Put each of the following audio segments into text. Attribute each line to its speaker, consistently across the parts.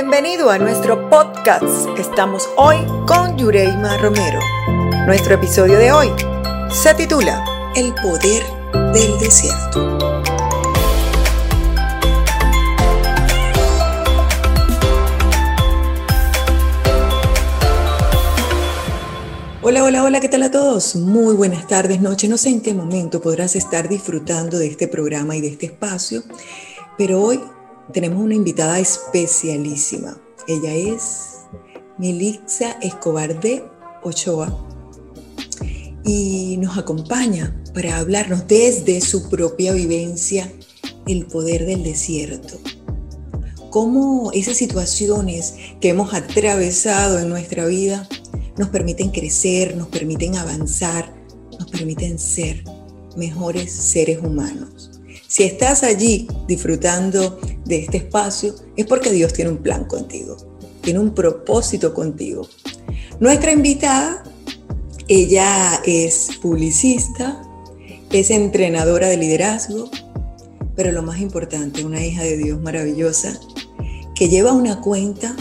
Speaker 1: Bienvenido a nuestro podcast. Estamos hoy con Yureima Romero. Nuestro episodio de hoy se titula El poder del desierto. Hola, hola, hola, ¿qué tal a todos? Muy buenas tardes, noches. No sé en qué momento podrás estar disfrutando de este programa y de este espacio, pero hoy tenemos una invitada especialísima. Ella es Melixa Escobar de Ochoa y nos acompaña para hablarnos desde su propia vivencia el poder del desierto. Cómo esas situaciones que hemos atravesado en nuestra vida nos permiten crecer, nos permiten avanzar, nos permiten ser mejores seres humanos. Si estás allí disfrutando de este espacio, es porque Dios tiene un plan contigo, tiene un propósito contigo. Nuestra invitada, ella es publicista, es entrenadora de liderazgo, pero lo más importante, una hija de Dios maravillosa, que lleva una cuenta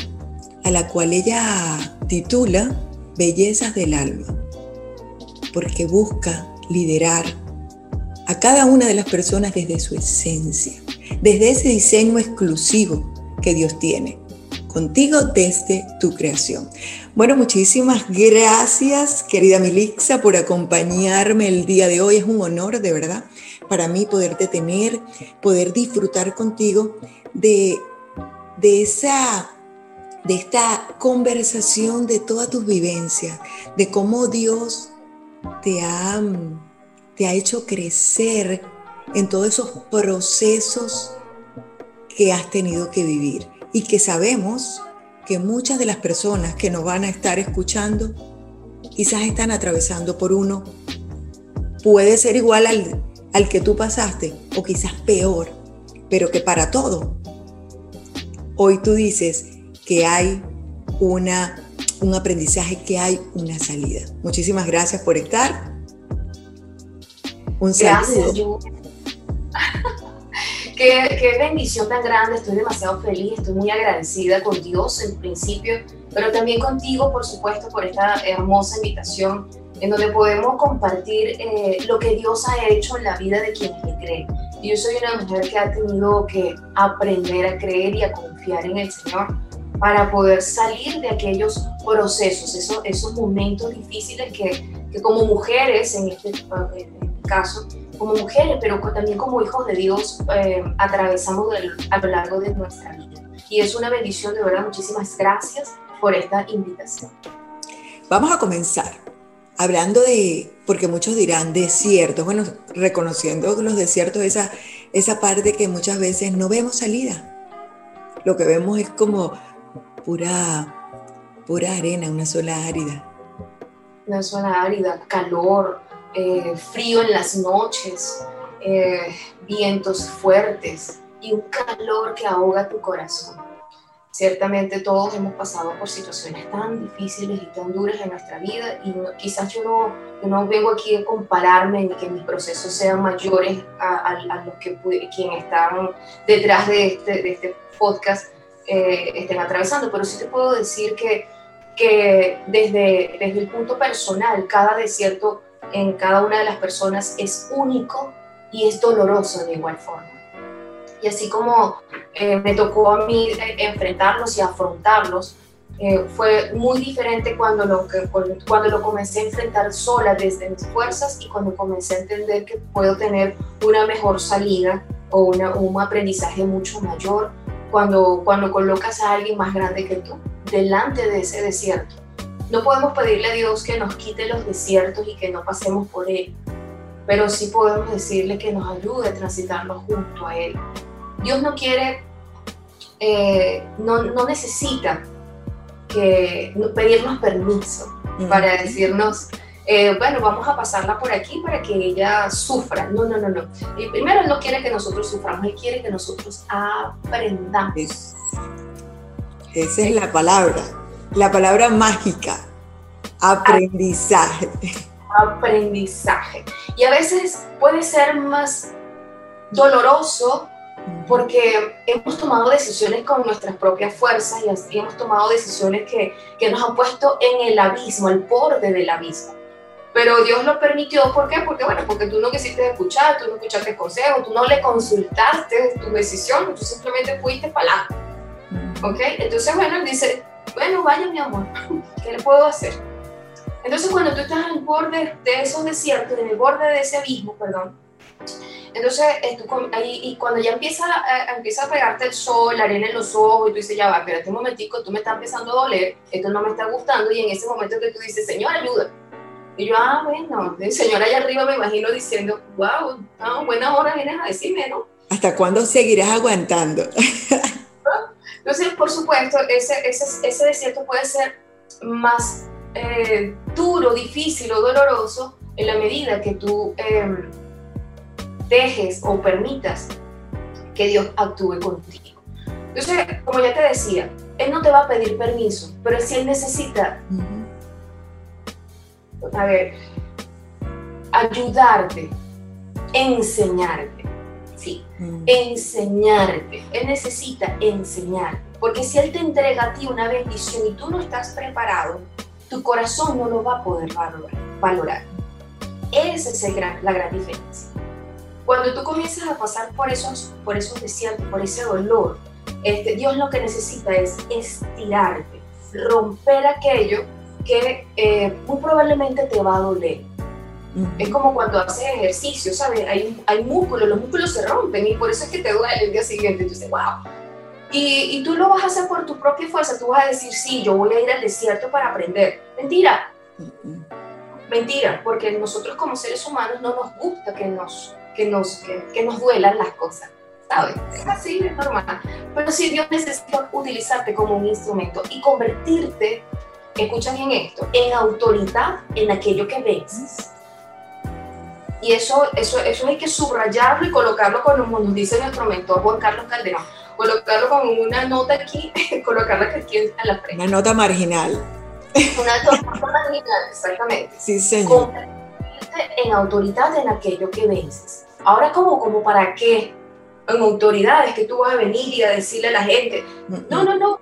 Speaker 1: a la cual ella titula Bellezas del Alma, porque busca liderar a cada una de las personas desde su esencia, desde ese diseño exclusivo que Dios tiene, contigo desde tu creación. Bueno, muchísimas gracias, querida Milixa, por acompañarme el día de hoy. Es un honor, de verdad, para mí poderte tener, poder disfrutar contigo de, de esa de esta conversación de todas tus vivencias, de cómo Dios te ha te ha hecho crecer en todos esos procesos que has tenido que vivir y que sabemos que muchas de las personas que nos van a estar escuchando quizás están atravesando por uno. Puede ser igual al, al que tú pasaste o quizás peor, pero que para todo. Hoy tú dices que hay una, un aprendizaje, que hay una salida. Muchísimas gracias por estar
Speaker 2: un Gracias, qué, qué bendición tan grande, estoy demasiado feliz, estoy muy agradecida con Dios en principio, pero también contigo, por supuesto, por esta hermosa invitación en donde podemos compartir eh, lo que Dios ha hecho en la vida de quienes le creen. Yo soy una mujer que ha tenido que aprender a creer y a confiar en el Señor para poder salir de aquellos procesos, esos, esos momentos difíciles que, que como mujeres en este, caso como mujeres, pero también como hijos de Dios eh, atravesamos a lo largo de nuestra vida. Y es una bendición, de verdad, muchísimas gracias por esta invitación.
Speaker 1: Vamos a comenzar hablando de, porque muchos dirán desiertos, bueno, reconociendo los desiertos, esa, esa parte que muchas veces no vemos salida. Lo que vemos es como pura, pura arena, una sola árida.
Speaker 2: Una sola árida, calor, eh, frío en las noches, eh, vientos fuertes y un calor que ahoga tu corazón. Ciertamente todos hemos pasado por situaciones tan difíciles y tan duras en nuestra vida y quizás yo no, no, vengo aquí a compararme ni que mis procesos sean mayores a, los que quienes están detrás de este, de este podcast eh, estén atravesando, pero sí te puedo decir que, que desde, desde el punto personal, cada desierto en cada una de las personas es único y es doloroso de igual forma. Y así como eh, me tocó a mí eh, enfrentarlos y afrontarlos, eh, fue muy diferente cuando lo, cuando lo comencé a enfrentar sola desde mis fuerzas y cuando comencé a entender que puedo tener una mejor salida o una, un aprendizaje mucho mayor cuando, cuando colocas a alguien más grande que tú delante de ese desierto no podemos pedirle a Dios que nos quite los desiertos y que no pasemos por él, pero sí podemos decirle que nos ayude a transitarlo junto a Él. Dios no quiere, eh, no, no, necesita que pedirnos permiso para decirnos, eh, bueno, vamos a pasarla por aquí para que ella sufra. No, no, no, no. Y primero Él no quiere que nosotros suframos, Él quiere que nosotros aprendamos.
Speaker 1: Esa es la palabra la palabra mágica, aprendizaje.
Speaker 2: Aprendizaje. Y a veces puede ser más doloroso porque hemos tomado decisiones con nuestras propias fuerzas y así hemos tomado decisiones que, que nos han puesto en el abismo, al borde del abismo. Pero Dios lo permitió, ¿por qué? Porque, bueno, porque tú no quisiste escuchar, tú no escuchaste consejos, tú no le consultaste tu decisión, tú simplemente fuiste para. ¿Ok? Entonces, bueno, él dice, bueno, vaya mi amor, ¿qué le puedo hacer? Entonces, cuando tú estás al borde de esos desiertos, en el borde de ese abismo, perdón, entonces, ahí, y cuando ya empieza, a, empieza a pegarte el sol, la arena en los ojos, y tú dices, ya va, espérate un momentico, tú me estás empezando a doler, esto no me está gustando, y en ese momento que tú dices, Señor, ayuda. Y yo, ah, bueno, el Señor allá arriba me imagino diciendo, wow, no, buena hora vienes a decirme, ¿no?
Speaker 1: ¿Hasta cuándo seguirás aguantando?
Speaker 2: Entonces, por supuesto, ese, ese, ese desierto puede ser más eh, duro, difícil o doloroso en la medida que tú... Eh, dejes o permitas que Dios actúe contigo. Entonces, como ya te decía, Él no te va a pedir permiso, pero si Él necesita, a ver, ayudarte, enseñarte, sí, enseñarte. Él necesita enseñarte, porque si Él te entrega a ti una bendición y tú no estás preparado, tu corazón no lo va a poder valorar. Esa es la gran diferencia. Cuando tú comienzas a pasar por esos, por esos desiertos, por ese dolor, este, Dios lo que necesita es estirarte, romper aquello que eh, muy probablemente te va a doler. Es como cuando haces ejercicio, ¿sabes? Hay, hay músculos, los músculos se rompen y por eso es que te duele el día siguiente. Tú dices, wow. Y, y, tú lo vas a hacer por tu propia fuerza. Tú vas a decir, sí, yo voy a ir al desierto para aprender. Mentira. Mentira, porque nosotros como seres humanos no nos gusta que nos que nos, que, nos duelan las cosas. ¿sabes? Es así, es normal. Pero si Dios necesita utilizarte como un instrumento y convertirte, escucha bien esto, en autoridad en aquello que ves. Y eso, eso, eso hay que subrayarlo y colocarlo como nos dice nuestro mentor Juan Carlos Calderón. Colocarlo como una nota aquí, colocarla aquí en la frente.
Speaker 1: Una nota marginal.
Speaker 2: Una nota marginal, exactamente.
Speaker 1: Sí, señor.
Speaker 2: Convertirte en autoridad en aquello que vences. Ahora, ¿cómo? ¿Como para qué? En autoridades que tú vas a venir y a decirle a la gente. No, no, no.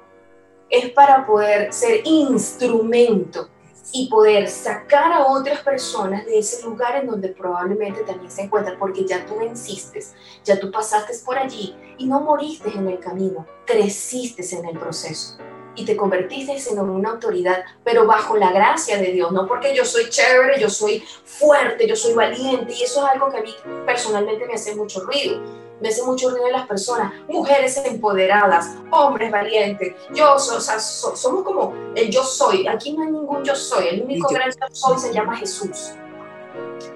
Speaker 2: Es para poder ser instrumento y poder sacar a otras personas de ese lugar en donde probablemente también se encuentran, porque ya tú venciste, ya tú pasaste por allí y no moriste en el camino, creciste en el proceso y te convertiste en una autoridad, pero bajo la gracia de Dios, no porque yo soy chévere, yo soy fuerte, yo soy valiente, y eso es algo que a mí personalmente me hace mucho ruido. Me hace mucho ruido en las personas, mujeres empoderadas, hombres valientes. Yo, o sea, somos como el yo soy. Aquí no hay ningún yo soy. El único gran yo soy se llama Jesús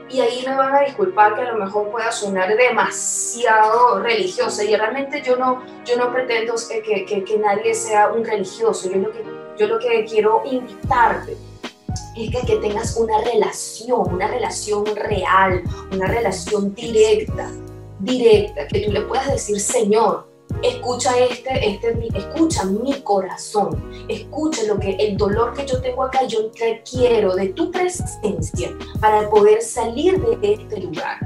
Speaker 2: y ahí me van a disculpar que a lo mejor pueda sonar demasiado religiosa y realmente yo no, yo no pretendo que, que, que nadie sea un religioso, yo lo que, yo lo que quiero invitarte es que, que tengas una relación, una relación real, una relación directa, directa, que tú le puedas decir, Señor, escucha este, este, escucha mi corazón, escucha lo que el dolor que yo tengo acá, yo requiero de tu presencia para poder salir de este lugar.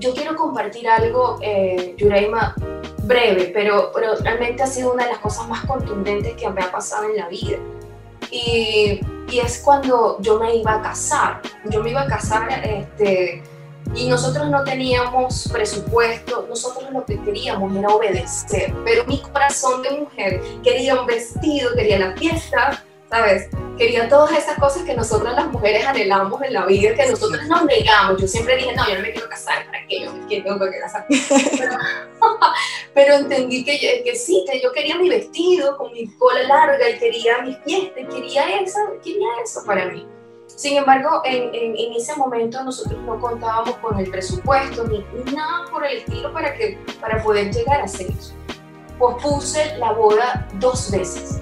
Speaker 2: Yo quiero compartir algo, eh, Yureima, breve, pero, pero realmente ha sido una de las cosas más contundentes que me ha pasado en la vida. Y, y es cuando yo me iba a casar. Yo me iba a casar, este, y nosotros no teníamos presupuesto, nosotros lo que queríamos era obedecer, pero mi corazón de mujer quería un vestido, quería la fiesta, ¿sabes? Quería todas esas cosas que nosotras las mujeres anhelamos en la vida, que nosotros nos negamos. Yo siempre dije, no, yo no me quiero casar, ¿para qué? Yo me tengo que casar. Pero, entendí que, que sí, que yo quería mi vestido con mi cola larga y quería mi fiesta, y quería eso, quería eso para mí. Sin embargo, en, en, ese momento nosotros no contábamos con el presupuesto ni nada por el estilo para, que, para poder llegar a hacer eso. Pospuse la boda dos veces.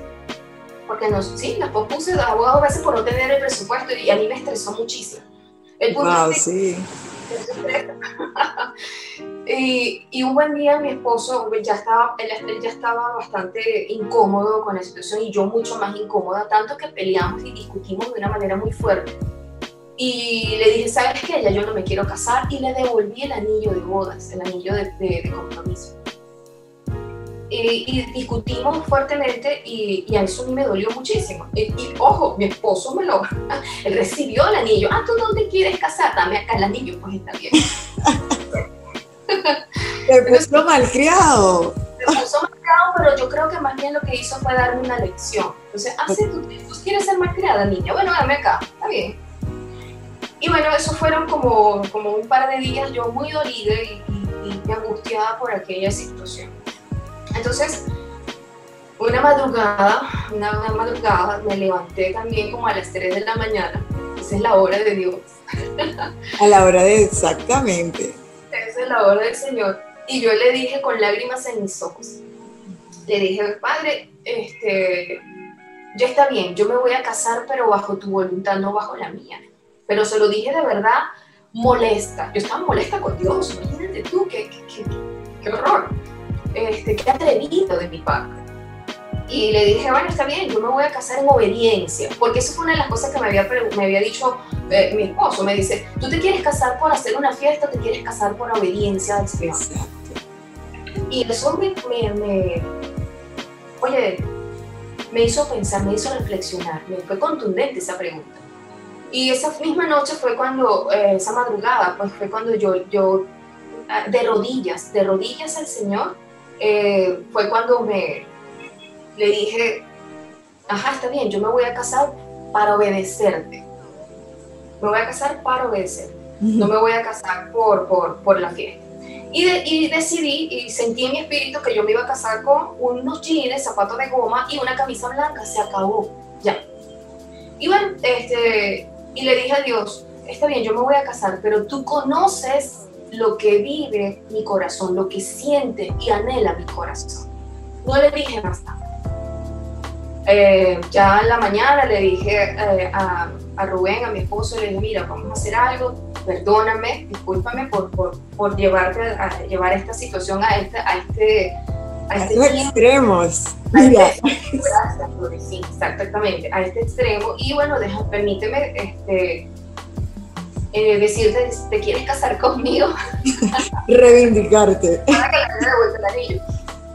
Speaker 2: Porque no, sí, la pospuse la boda dos veces por no tener el presupuesto y a mí me estresó muchísimo.
Speaker 1: El punto es sí.
Speaker 2: Y, un buen día mi esposo ya estaba, él, ya estaba bastante incómodo con la situación y yo mucho más incómoda, tanto que peleamos y discutimos de una manera muy fuerte. Y le dije, ¿sabes qué? Ya yo no me quiero casar. Y le devolví el anillo de bodas, el anillo de, compromiso. Y, discutimos fuertemente y, a eso a mí me dolió muchísimo. Y, ojo, mi esposo me lo... Él recibió el anillo. Ah, ¿tú dónde quieres casar? Dame acá el anillo. Pues está bien.
Speaker 1: Te puso malcriado.
Speaker 2: Me puso malcriado, pero yo creo que más bien lo que hizo fue darme una lección. Entonces, ah, sí, ¿tú, tú quieres ser malcriada, niña? Bueno, dame acá. Está bien y bueno, eso fueron como, como un par de días yo muy dolida y, angustiada por aquella situación. Entonces, una madrugada, una, madrugada, me levanté también como a las 3 de la mañana. Esa es la hora de Dios.
Speaker 1: A la hora de exactamente.
Speaker 2: Esa es la hora del Señor. Y yo le dije con lágrimas en mis ojos, le dije, Padre, este, ya está bien, yo me voy a casar, pero bajo tu voluntad, no bajo la mía pero se lo dije de verdad molesta. Yo estaba molesta con Dios, imagínate tú, qué, qué, qué, horror, este, qué atrevido de mi parte. Y le dije, bueno, está bien, yo me voy a casar en obediencia, porque eso fue una de las cosas que me había, me había dicho eh, mi esposo. Me dice, ¿tú te quieres casar por hacer una fiesta te quieres casar por obediencia al Señor? Y eso me, me, me, oye, me hizo pensar, me hizo reflexionar, me fue contundente esa pregunta. Y esa misma noche fue cuando, eh, esa madrugada, pues fue cuando yo, yo, ah, de rodillas, de rodillas al Señor, eh, fue cuando me, le dije, ajá, está bien, yo me voy a casar para obedecerte. Me voy a casar para obedecer. No me voy a casar por, por, por la fiesta. Y, y, decidí y sentí en mi espíritu que yo me iba a casar con unos jeans, zapatos de goma y una camisa blanca. Se acabó, ya. Y bueno, este, y le dije a Dios, está bien, yo me voy a casar, pero tú conoces lo que vive mi corazón, lo que siente y anhela mi corazón. No le dije más nada. Eh, ya en la mañana le dije eh, a, a, Rubén, a mi esposo, le dije, mira, vamos a hacer algo, perdóname, discúlpame por, por, por llevarte a, llevar esta situación a este, a este
Speaker 1: a, estos extremos.
Speaker 2: sí, exactamente, a este extremo. Y bueno, deja, permíteme este, eh, decirte, ¿te quieres casar conmigo?
Speaker 1: Reivindicarte.
Speaker 2: Para que le devuelta el anillo.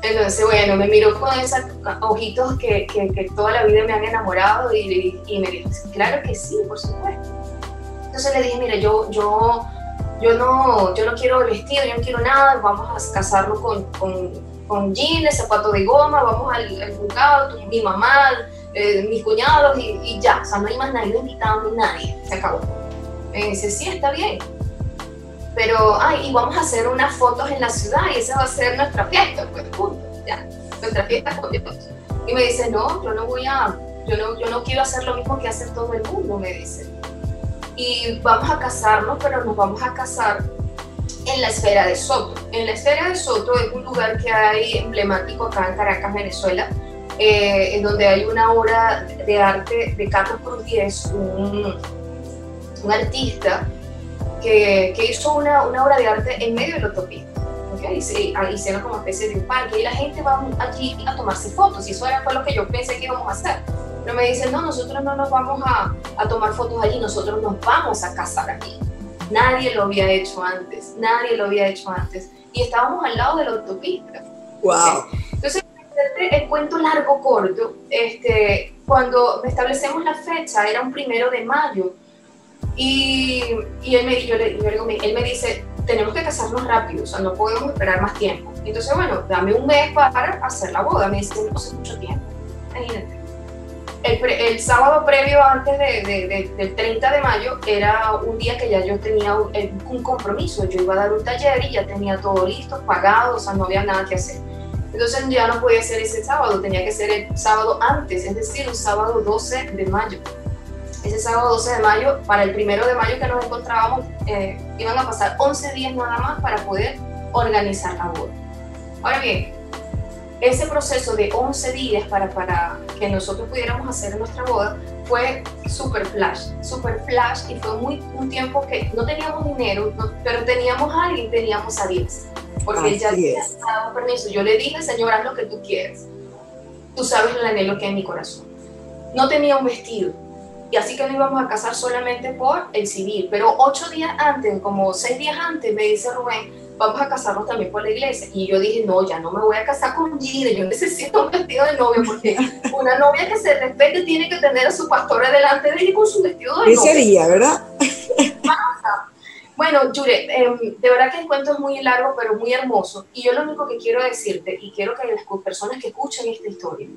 Speaker 2: Entonces, bueno, me miró con esos ojitos que, que, que, toda la vida me han enamorado y, y, me dijo, claro que sí, por supuesto. Entonces le dije, mira, yo, yo, yo, no, yo no quiero vestido, yo no quiero nada, vamos a casarnos con, con con jeans, zapatos de goma, vamos al, al mi mamá, eh, mis cuñados y, ya, o sea, no hay más nadie invitado ni nadie, se acabó. Me dice, sí, está bien, pero, ay, y vamos a hacer unas fotos en la ciudad y esa va a ser nuestra fiesta, pues, punto, ya, nuestra fiesta con Dios. Y me dice, no, yo no voy a, yo no, yo no quiero hacer lo mismo que hace todo el mundo, me dice. Y vamos a casarnos, pero nos vamos a casar en la esfera de Soto. En la esfera de Soto es un lugar que hay emblemático acá en Caracas, Venezuela, eh, en donde hay una obra de arte de Carlos Cruz un, un artista que, que hizo una, una, obra de arte en medio de la autopista. ¿okay? hicieron como especie de un parque y la gente va allí a tomarse fotos y eso era lo que yo pensé que íbamos a hacer. Pero me dicen, no, nosotros no nos vamos a, a tomar fotos allí, nosotros nos vamos a casar aquí. Nadie lo había hecho antes, nadie lo había hecho antes. Y estábamos al lado de la autopista.
Speaker 1: Wow.
Speaker 2: Entonces, el cuento largo, corto, este, cuando establecemos la fecha, era un primero de mayo, y, y él, me, yo le, él me dice, tenemos que casarnos rápido, o sea, no podemos esperar más tiempo. Entonces, bueno, dame un mes para hacer la boda. Me dice, no hace mucho tiempo. Imagínate el, sábado previo antes de, del 30 de mayo era un día que ya yo tenía un, compromiso. Yo iba a dar un taller y ya tenía todo listo, pagado, o sea, no había nada que hacer. Entonces ya no podía ser ese sábado, tenía que ser el sábado antes, es decir, un sábado 12 de mayo. Ese sábado 12 de mayo, para el primero de mayo que nos encontrábamos, eh, iban a pasar 11 días nada más para poder organizar la boda. Ahora bien, ese proceso de 11 días para, para que nosotros pudiéramos hacer nuestra boda fue súper flash, súper flash y fue muy, un tiempo que no teníamos dinero, pero teníamos a alguien, teníamos a Dios, porque Así ya había dado permiso. Yo le dije, Señor, haz lo que tú quieres. Tú sabes el anhelo que hay en mi corazón. No tenía un vestido, Y así que no íbamos a casar solamente por el civil. Pero ocho días antes, como seis días antes, me dice Rubén, vamos a casarnos también por la iglesia. Y yo dije, no, ya no me voy a casar con Gide, yo necesito un vestido de novia, porque una novia que se respete tiene que tener a su pastor delante de ella con su vestido de novia.
Speaker 1: Ese día, ¿verdad?
Speaker 2: Bueno, Jure, em, de verdad que el cuento es muy largo, pero muy hermoso. Y yo lo único que quiero decirte, y quiero que las personas que escuchen esta historia,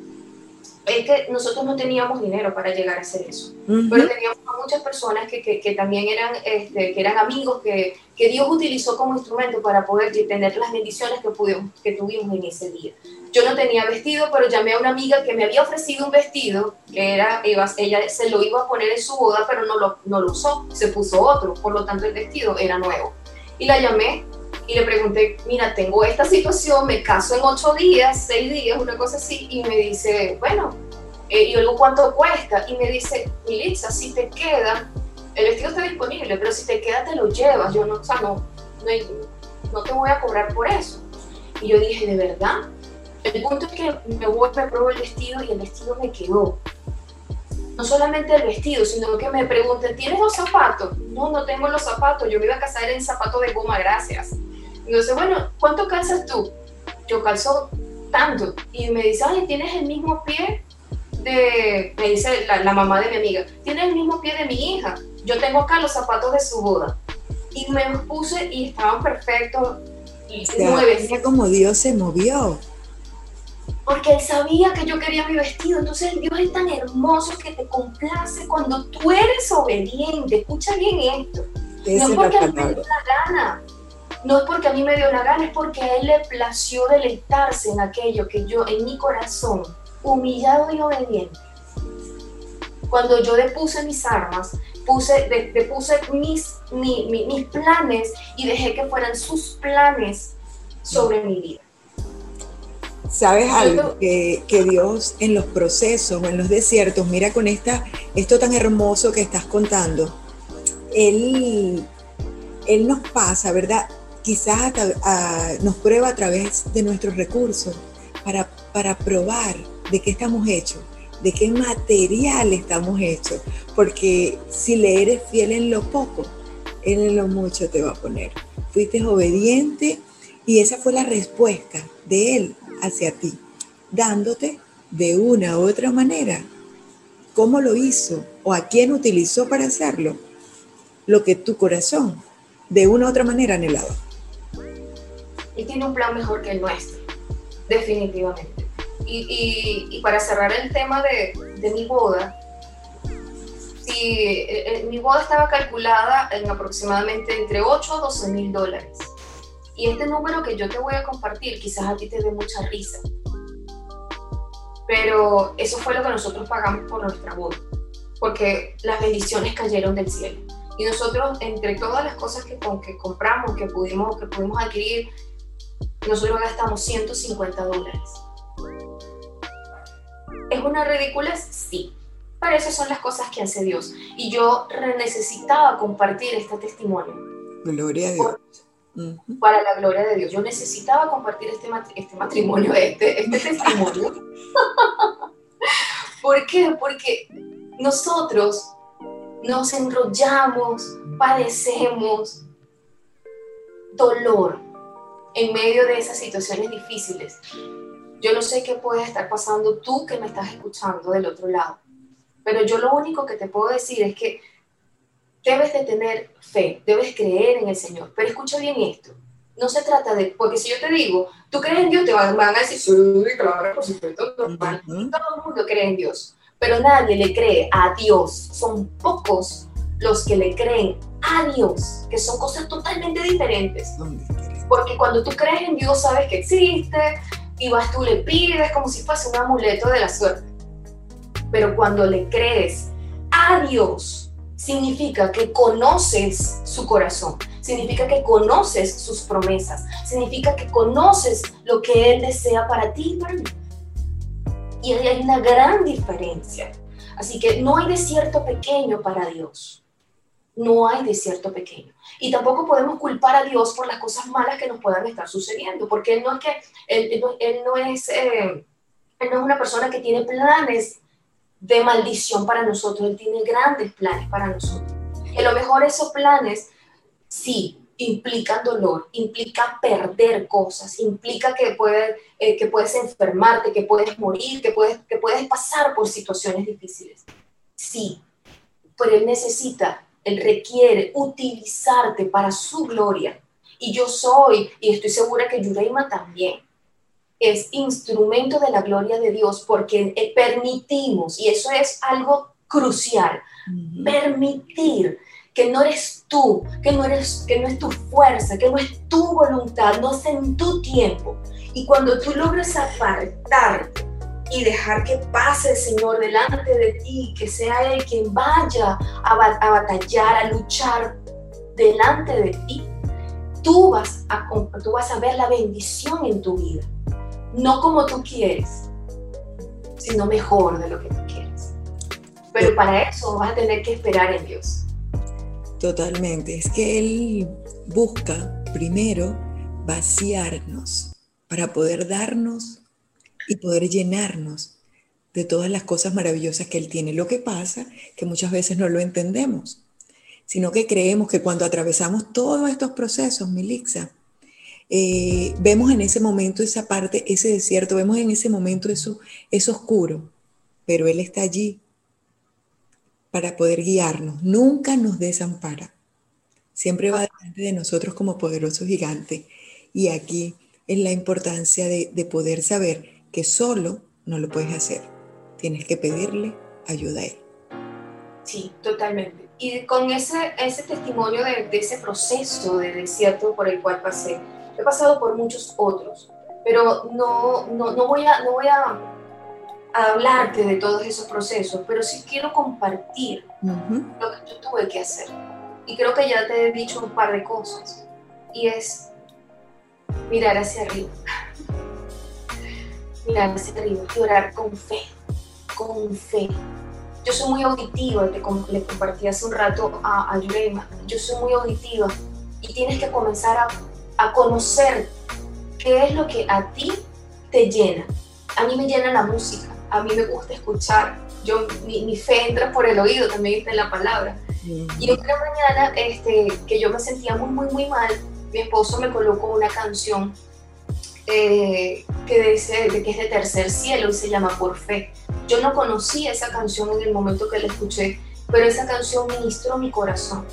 Speaker 2: es que nosotros no teníamos dinero para llegar a hacer eso, pero teníamos muchas personas que, que, que también eran, este, que eran amigos que, que, Dios utilizó como instrumento para poder tener las bendiciones que, pudimos, que tuvimos en ese día. Yo no tenía vestido, pero llamé a una amiga que me había ofrecido un vestido, que era, ella se lo iba a poner en su boda, pero no lo, no lo usó, se puso otro, por lo tanto el vestido era nuevo. Y la llamé y le pregunté, mira, tengo esta situación, me caso en ocho días, seis días, una cosa así, y me dice, bueno, eh, y luego cuánto cuesta, y me dice, Militza, si te queda, el vestido está disponible, pero si te queda te lo llevas, yo no, o sea, no, no, te voy a cobrar por eso. Y yo dije, ¿de verdad? El punto es que me voy, me pruebo el vestido y el vestido me quedó. No solamente el vestido, sino que me preguntan, ¿tienes los zapatos? No, no tengo los zapatos, yo me iba a casar en zapatos de goma, gracias. Entonces, bueno, ¿cuánto calzas tú? Yo calzo tanto. Y me dice, ay, ¿tienes el mismo pie de, me dice la, mamá de mi amiga, tienes el mismo pie de mi hija? Yo tengo acá los zapatos de su boda. Y me puse y estaban perfectos. Y
Speaker 1: Mira como Dios se movió.
Speaker 2: Porque él sabía que yo quería mi vestido. Entonces Dios es tan hermoso que te complace cuando tú eres obediente. Escucha bien esto. no porque a mí me dio la gana. No es porque a mí me dio la gana, es porque a él le plació deleitarse en aquello que yo, en mi corazón, humillado y obediente. Cuando yo depuse mis armas, puse, depuse mis, mis planes y dejé que fueran sus planes sobre mi vida.
Speaker 1: ¿Sabes algo? Que, que, Dios en los procesos o en los desiertos, mira con esta, esto tan hermoso que estás contando, Él, él nos pasa, ¿verdad? Quizás nos prueba a través de nuestros recursos para, para probar de qué estamos hechos, de qué material estamos hechos, porque si le eres fiel en lo poco, Él en lo mucho te va a poner. Fuiste obediente y esa fue la respuesta de Él hacia ti, dándote de una u otra manera cómo lo hizo o a quién utilizó para hacerlo, lo que tu corazón de una u otra manera anhelaba.
Speaker 2: Y tiene un plan mejor que el nuestro, definitivamente. Y, para cerrar el tema de, mi boda, si, eh, eh, mi boda estaba calculada en aproximadamente entre 8 a 12 mil dólares. Y este número que yo te voy a compartir quizás a ti te dé mucha risa. Pero eso fue lo que nosotros pagamos por nuestra boda, porque las bendiciones cayeron del cielo. Y nosotros, entre todas las cosas que, que compramos, que pudimos, que pudimos adquirir, nosotros gastamos 150 dólares. ¿Es una ridícula? Sí. Para eso son las cosas que hace Dios. Y yo necesitaba compartir este testimonio.
Speaker 1: Gloria a Dios
Speaker 2: para la gloria de Dios. Yo necesitaba compartir este, este matrimonio, este, este testimonio. ¿Por qué? Porque nosotros nos enrollamos, padecemos dolor en medio de esas situaciones difíciles. Yo no sé qué puede estar pasando tú que me estás escuchando del otro lado, pero yo lo único que te puedo decir es que debes de tener fe, debes creer en el Señor. Pero escucha bien esto. No se trata de, porque si yo te digo, tú crees en Dios, te van, a decir, sí, claro, por supuesto, Todo el mundo cree en Dios, pero nadie le cree a Dios. Son pocos los que le creen a Dios, que son cosas totalmente diferentes. Porque cuando tú crees en Dios, sabes que existe, y vas tú le pides como si fuese un amuleto de la suerte. Pero cuando le crees a Dios, significa que conoces su corazón, significa que conoces sus promesas, significa que conoces lo que Él desea para ti y ahí hay una gran diferencia. Así que no hay desierto pequeño para Dios. No hay desierto pequeño. Y tampoco podemos culpar a Dios por las cosas malas que nos puedan estar sucediendo, porque Él no es que, Él, no, es, eh, él no es una persona que tiene planes de maldición para nosotros, Él tiene grandes planes para nosotros. Y a lo mejor esos planes, sí, implican dolor, implica perder cosas, implica que, puede, eh, que puedes enfermarte, que puedes morir, que puedes, que puedes pasar por situaciones difíciles. Sí, pero Él necesita, Él requiere utilizarte para su gloria. Y yo soy, y estoy segura que Yureima también, es instrumento de la gloria de Dios porque eh, permitimos, y eso es algo crucial, permitir que no eres tú, que no, eres, que no es tu fuerza, que no es tu voluntad, no es en tu tiempo. Y cuando tú logres apartarte y dejar que pase el Señor delante de ti, que sea Él quien vaya a, a batallar, a luchar delante de ti, tú vas, a, tú vas a ver la bendición en tu vida no como tú quieres, sino mejor de lo que tú quieres. Pero para eso vas a tener que esperar en Dios.
Speaker 1: Totalmente. Es que Él busca primero vaciarnos para poder darnos y poder llenarnos de todas las cosas maravillosas que Él tiene. Lo que pasa que muchas veces no lo entendemos, sino que creemos que cuando atravesamos todos estos procesos, Milixa, eh, vemos en ese momento esa parte, ese desierto, vemos en ese momento eso, es oscuro, pero Él está allí para poder guiarnos, nunca nos desampara, siempre va delante de nosotros como poderoso gigante. Y aquí es la importancia de, de poder saber que solo no lo puedes hacer, tienes que pedirle ayuda a Él.
Speaker 2: Sí, totalmente. Y con ese, ese testimonio de, de, ese proceso de desierto por el cual pasé, He pasado por muchos otros, pero no, no, no voy, a, no voy a, hablarte de todos esos procesos, pero sí quiero compartir lo que yo tuve que hacer. Y creo que ya te he dicho un par de cosas. Y es mirar hacia arriba. Mirar hacia arriba y orar con fe. Con fe. Yo soy muy auditiva, te, le compartí hace un rato a, a Yurema. Yo soy muy auditiva y tienes que comenzar a a conocer qué es lo que a ti te llena. A mí me llena la música, a mí me gusta escuchar. Yo, mi, fe entra por el oído, también está en la palabra. Y otra mañana este, que yo me sentía muy, muy, muy mal, mi esposo me colocó una canción eh, que dice que es de tercer cielo y se llama Por Fe. Yo no conocía esa canción en el momento que la escuché, pero esa canción ministró mi corazón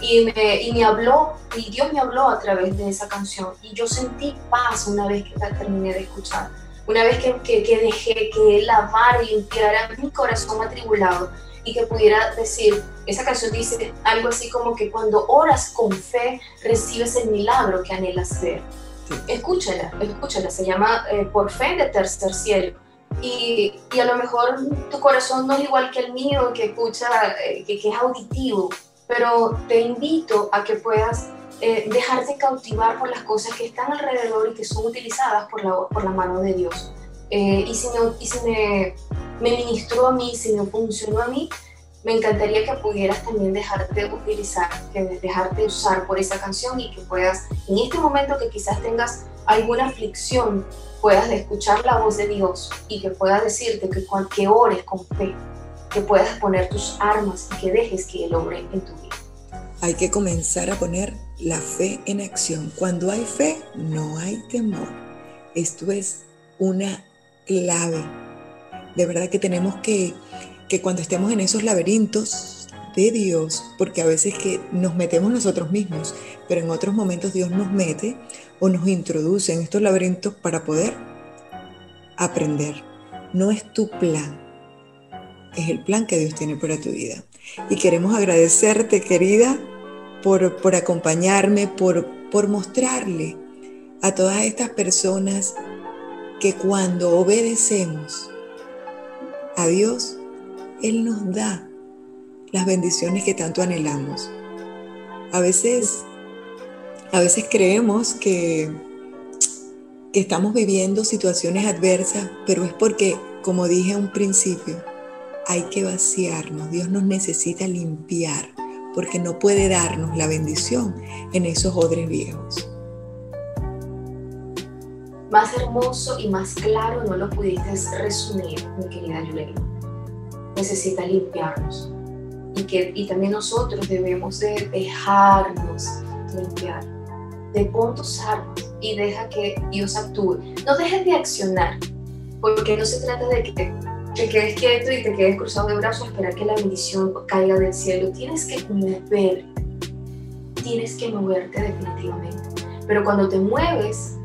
Speaker 2: y me, y me habló, y Dios me habló a través de esa canción. Y yo sentí paz una vez que la terminé de escuchar, una vez que, que, que dejé que Él lavara y limpiara mi corazón atribulado y que pudiera decir, esa canción dice algo así como que cuando oras con fe recibes el milagro que anhelas ver. Escúchala, escúchala, se llama eh, Por Fe de Tercer Cielo. Y, y, a lo mejor tu corazón no es igual que el mío, que escucha, eh, que, que es auditivo, pero te invito a que puedas eh, dejarte cautivar por las cosas que están alrededor y que son utilizadas por la, por la mano de Dios. Eh, y si, y si me, me ministró a mí, si me funcionó a mí, me encantaría que pudieras también dejarte utilizar, que dejarte usar por esa canción y que puedas, en este momento que quizás tengas alguna aflicción, puedas escuchar la voz de Dios y que pueda decirte que, que ores con fe, que puedas poner tus armas y que dejes que Él obre en tu vida.
Speaker 1: Hay que comenzar a poner la fe en acción. Cuando hay fe, no hay temor. Esto es una clave. De verdad que tenemos que, que cuando estemos en esos laberintos de Dios, porque a veces que nos metemos nosotros mismos, pero en otros momentos Dios nos mete o nos introduce en estos laberintos para poder aprender. No es tu plan, es el plan que Dios tiene para tu vida. Y queremos agradecerte, querida, por, por acompañarme, por, por mostrarle a todas estas personas que cuando obedecemos a Dios, Él nos da las bendiciones que tanto anhelamos. A veces, a veces creemos que, que estamos viviendo situaciones adversas, pero es porque, como dije a un principio, hay que vaciarnos, Dios nos necesita limpiar, porque no puede darnos la bendición en esos odres viejos.
Speaker 2: Más hermoso y más claro no lo pudiste resumir, mi querida Yulena. Necesita limpiarnos y que y también nosotros debemos de dejarnos limpiar. De pon tus y deja que Dios actúe. No dejes de accionar, porque no se trata de que te quedes quieto y te quedes cruzado de brazos, esperar que la bendición caiga del cielo. Tienes que mover, tienes que moverte definitivamente. Pero cuando te mueves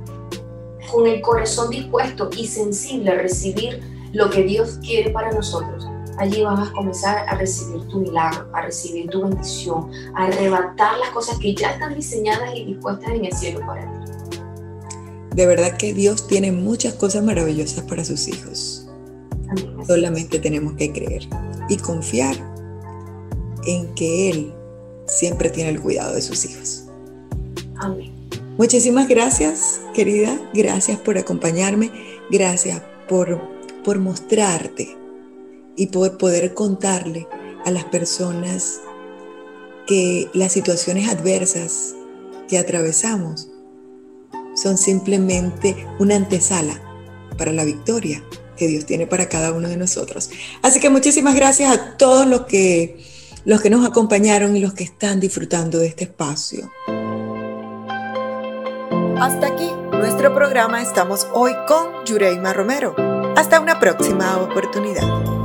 Speaker 2: con el corazón dispuesto y sensible a recibir lo que Dios quiere para nosotros, allí vas a comenzar a recibir tu milagro, a recibir tu bendición, a arrebatar las cosas que ya están diseñadas y dispuestas en el cielo para ti.
Speaker 1: De verdad que Dios tiene muchas cosas maravillosas para sus hijos. Solamente tenemos que creer y confiar en que Él siempre tiene el cuidado de sus hijos.
Speaker 2: Amén.
Speaker 1: Muchísimas gracias, querida. Gracias por acompañarme. Gracias por, por mostrarte y por poder contarle a las personas que las situaciones adversas que atravesamos son simplemente una antesala para la victoria que Dios tiene para cada uno de nosotros. Así que muchísimas gracias a todos los que, los que nos acompañaron y los que están disfrutando de este espacio. Hasta aquí nuestro programa. Estamos hoy con Yureima Romero. Hasta una próxima oportunidad.